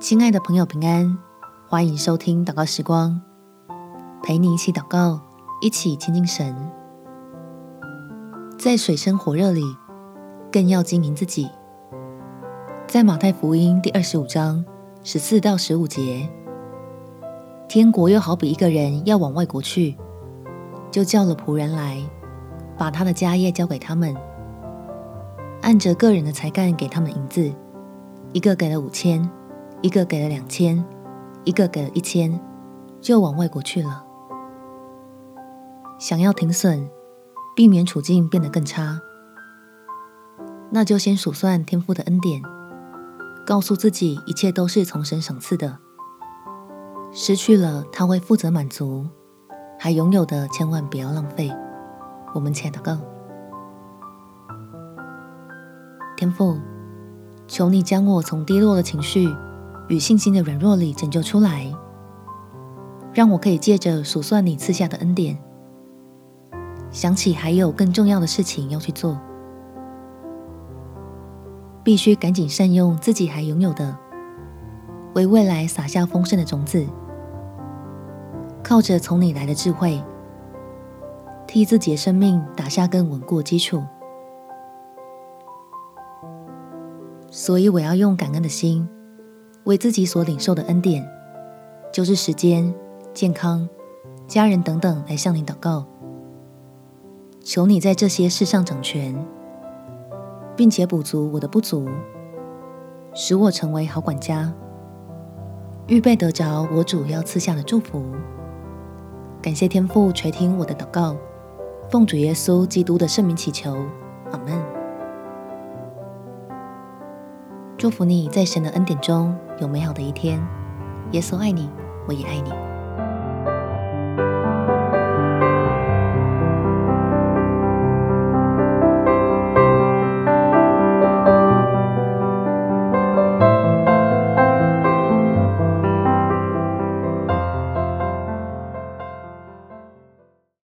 亲爱的朋友，平安，欢迎收听祷告时光，陪你一起祷告，一起亲近神。在水深火热里，更要经营自己。在马太福音第二十五章十四到十五节，天国又好比一个人要往外国去，就叫了仆人来，把他的家业交给他们，按着个人的才干给他们银子，一个给了五千。一个给了两千，一个给了一千，就往外国去了。想要停损，避免处境变得更差，那就先数算天父的恩典，告诉自己一切都是从神赏赐的。失去了，他会负责满足；还拥有的，千万不要浪费。我们且祷告：天父，求你将我从低落的情绪。与信心的软弱里拯救出来，让我可以借着数算你赐下的恩典，想起还有更重要的事情要去做，必须赶紧善用自己还拥有的，为未来撒下丰盛的种子，靠着从你来的智慧，替自己的生命打下更稳固的基础。所以我要用感恩的心。为自己所领受的恩典，就是时间、健康、家人等等，来向你祷告，求你在这些事上掌权，并且补足我的不足，使我成为好管家，预备得着我主要赐下的祝福。感谢天父垂听我的祷告，奉主耶稣基督的圣名祈求，阿门。祝福你在神的恩典中有美好的一天。耶稣爱你，我也爱你。